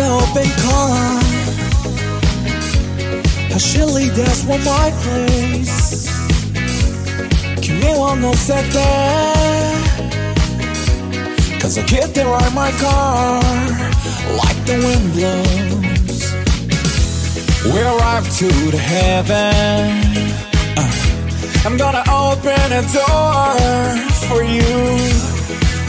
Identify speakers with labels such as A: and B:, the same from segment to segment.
A: up and come. Surely there's one my place. Kimi wa nosete. Cause I get there on my car. Like the wind blows. We're up to the heaven. Uh, I'm gonna open a door for you.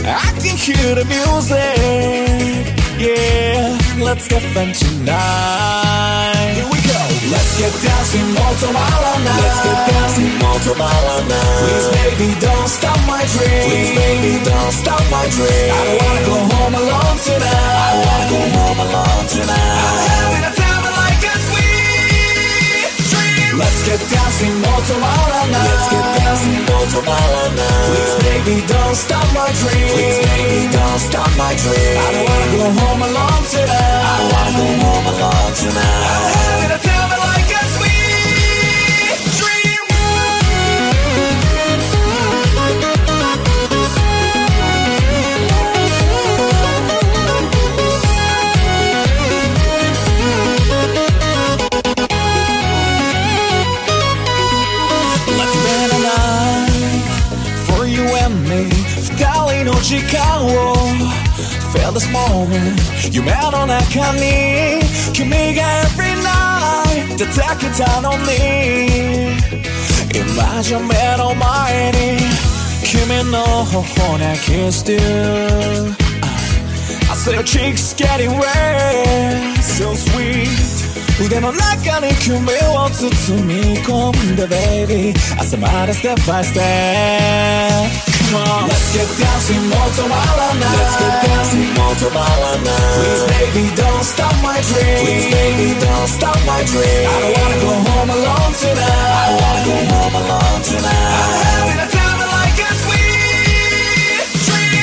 A: I can hear the music. Yeah let's get fun tonight. Here we go. Let's get dancing more tomorrow night let's get dancing more tomorrow night please baby don't stop my dream. Please baby don't stop my dream. I don't wanna go home alone tonight. I wanna go home alone tonight. I'm having a let's get dancing more tomorrow night let's get dancing more tomorrow night please baby don't stop my dream. Please baby don't stop my dream. I don't wanna go home alone tonight. I don't wanna go home alone tonight. I'm having a 二人の時間を Feel this moment 夢の中に君が every night 出てきたのに今じゃ目の前に君の頬に kiss you I say your cheeks getting red So sweet 腕の中に君を包み込んで baby 朝まで step by step more. Let's get dancing all tomorrow night. Let's get dancing all tomorrow night. Please, baby, don't stop my dream. Please, baby, don't stop my dream. I don't wanna go home alone tonight. I don't wanna go home alone tonight. I'm having a time.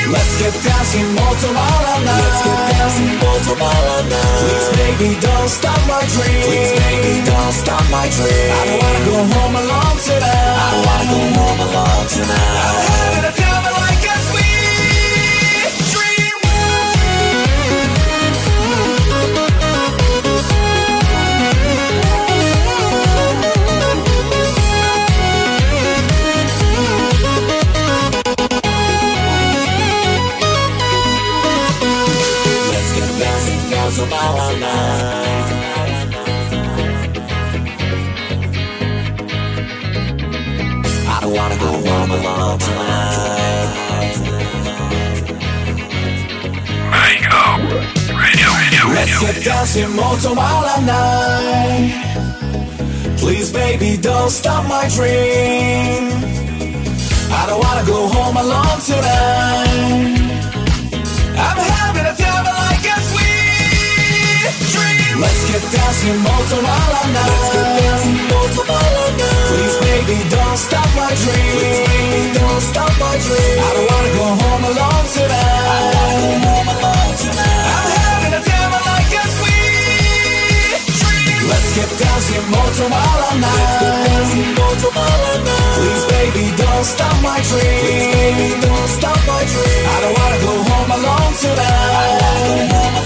A: Let's get dancing more tomorrow night Let's get dancing more tomorrow night Please baby don't stop my dream. Please baby don't stop my dream. I don't wanna go home alone tonight. I don't wanna go home alone tonight. I'm having a I don't wanna go home alone tonight. Let's get dancing more tomorrow night. Please, baby, don't stop my dream. I don't wanna go home alone tonight. Dancing more tomorrow night. Let's get dancing more tomorrow night. Please, baby, don't stop my dream. Please, baby, don't stop my dream. I don't wanna go home alone tonight. I don't wanna go home alone tonight. I'm having a time like a sweet dream. Let's get dancing more tomorrow night. Let's get dancing more tomorrow night. Please, baby, don't stop my dream. Please, baby, don't stop my dream. I don't wanna go home alone tonight. I wanna go home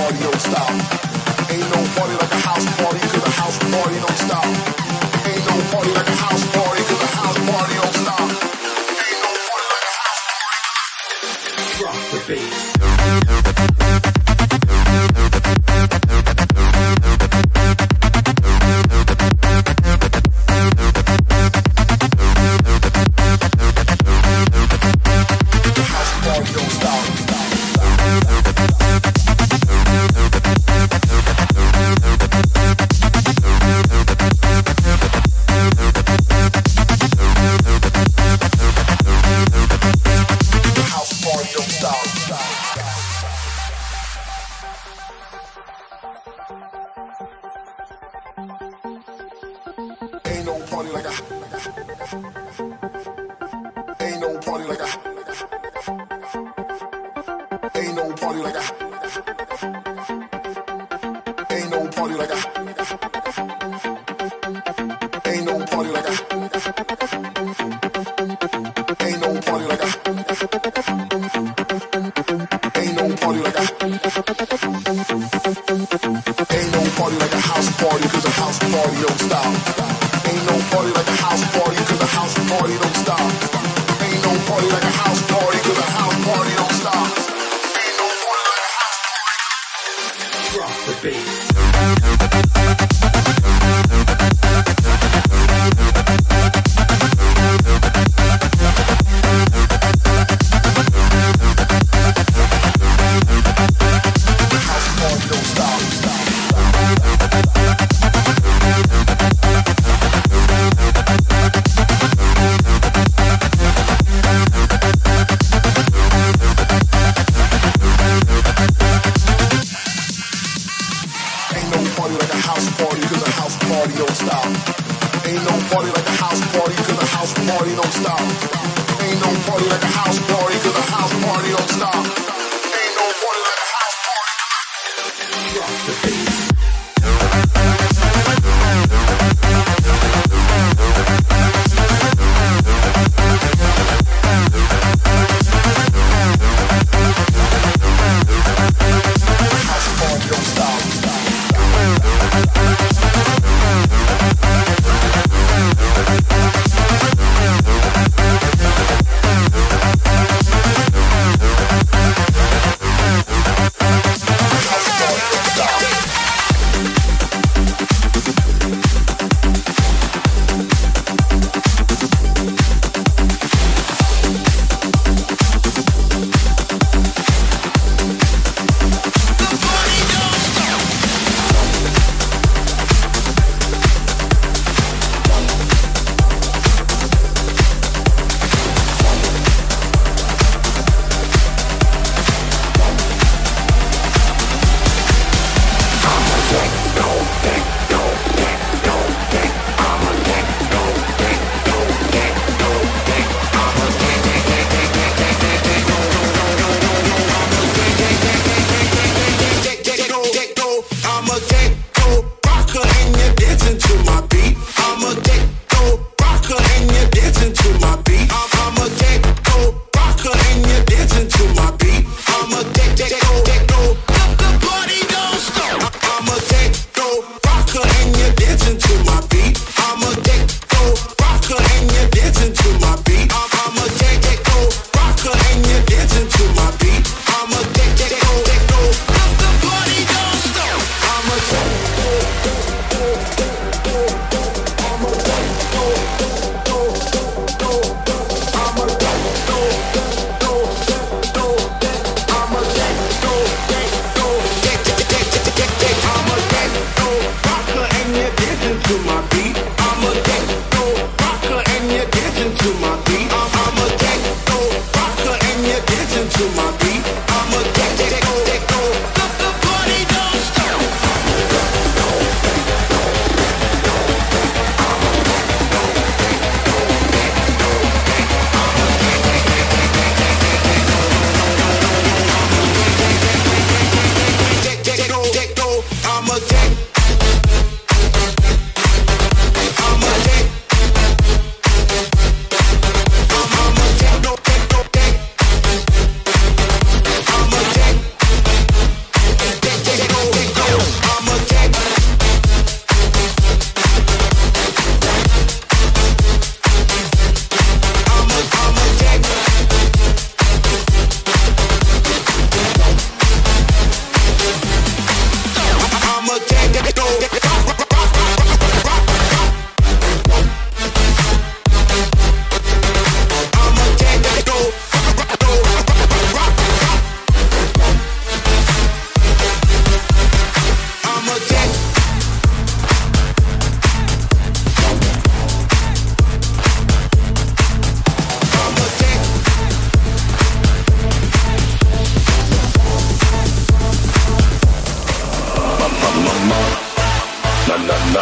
B: Audio
C: style.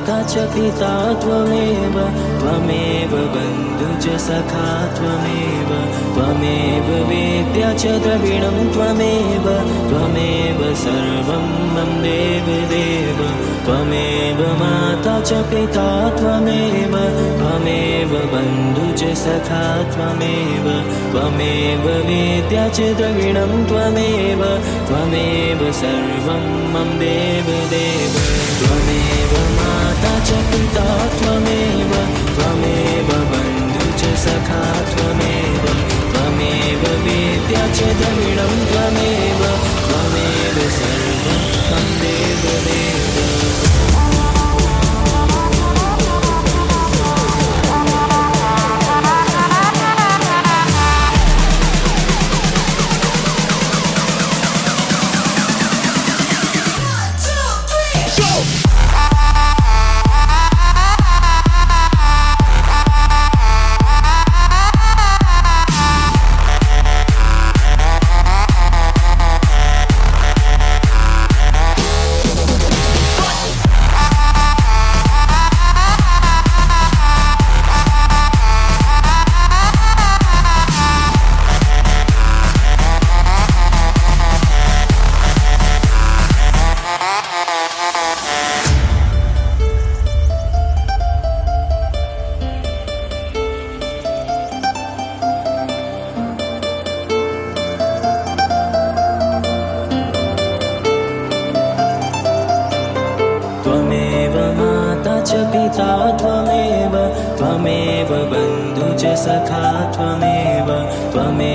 C: माता च पिता त्वमेव? त्वमेव बन्धु च सखा त्वमेव। त्वमेव वेद्या च द्रविणं त्वमेव। त्वमेव सर्वं मम देवदेव त्वमेव माता च पिता त्वमेव। त्वमेव बन्धु च सखा त्वमेव। त्वमेव वेद्या च द्रविणं त्वमेव। त्वमेव सर्वं मम देवदेव त्वमेव च पिता त्वमेव त्वमेव बन्धु च सखा त्वमेव त्वमेव वेद्या च द्रमिडं त्वमेव त्वमेव सर्वं त्वं देवदेव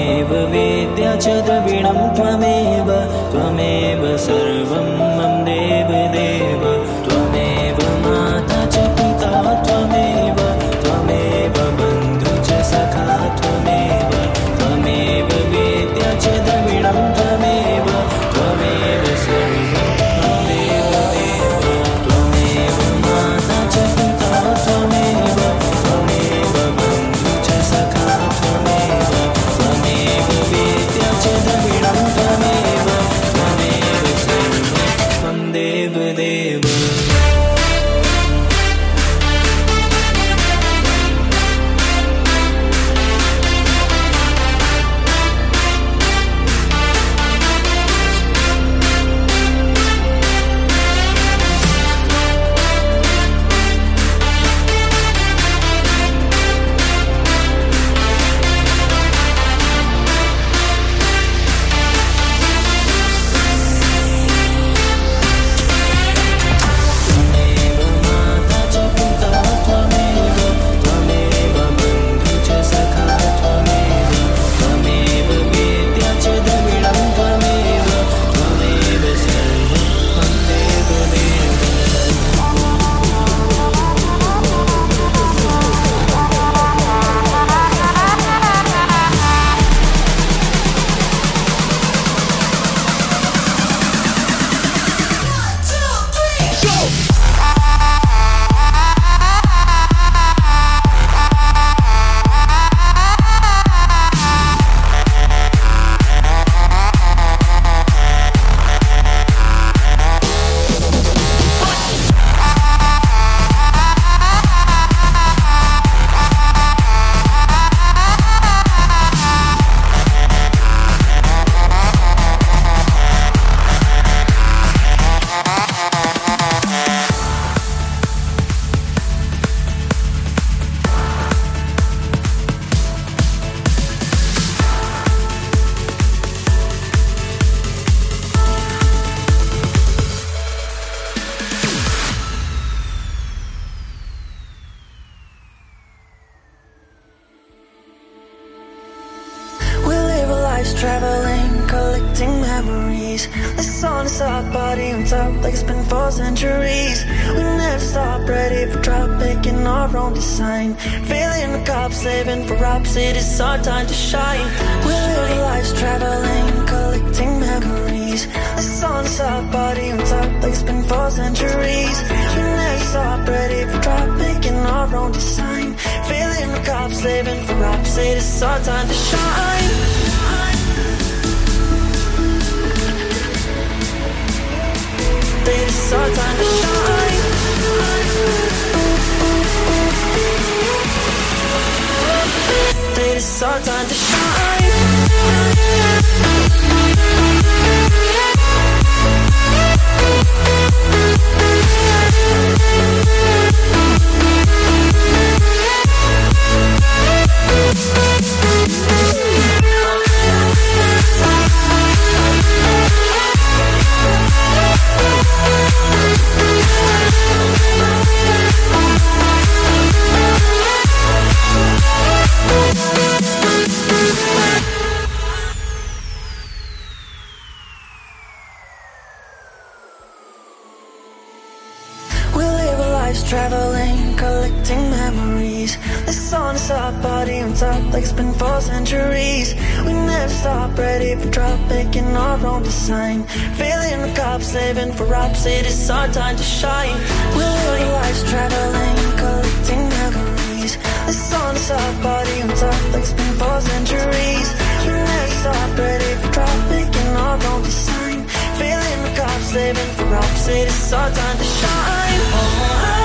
C: त्वमेव वेद्या च द्रविणं त्वमेव त्वमेव
D: सर्वम् life's traveling, collecting memories. The sun is our body on top like it's been for centuries. We never stop, ready for drop, making our own design. Feeling the cops, saving for ops, it is our time to shine. We're living life's traveling, collecting memories. The sun is our body on top like it's been for centuries. We never stop, ready for drop, making our own design. Feeling the cops, saving for ops, it is our time to shine. oh.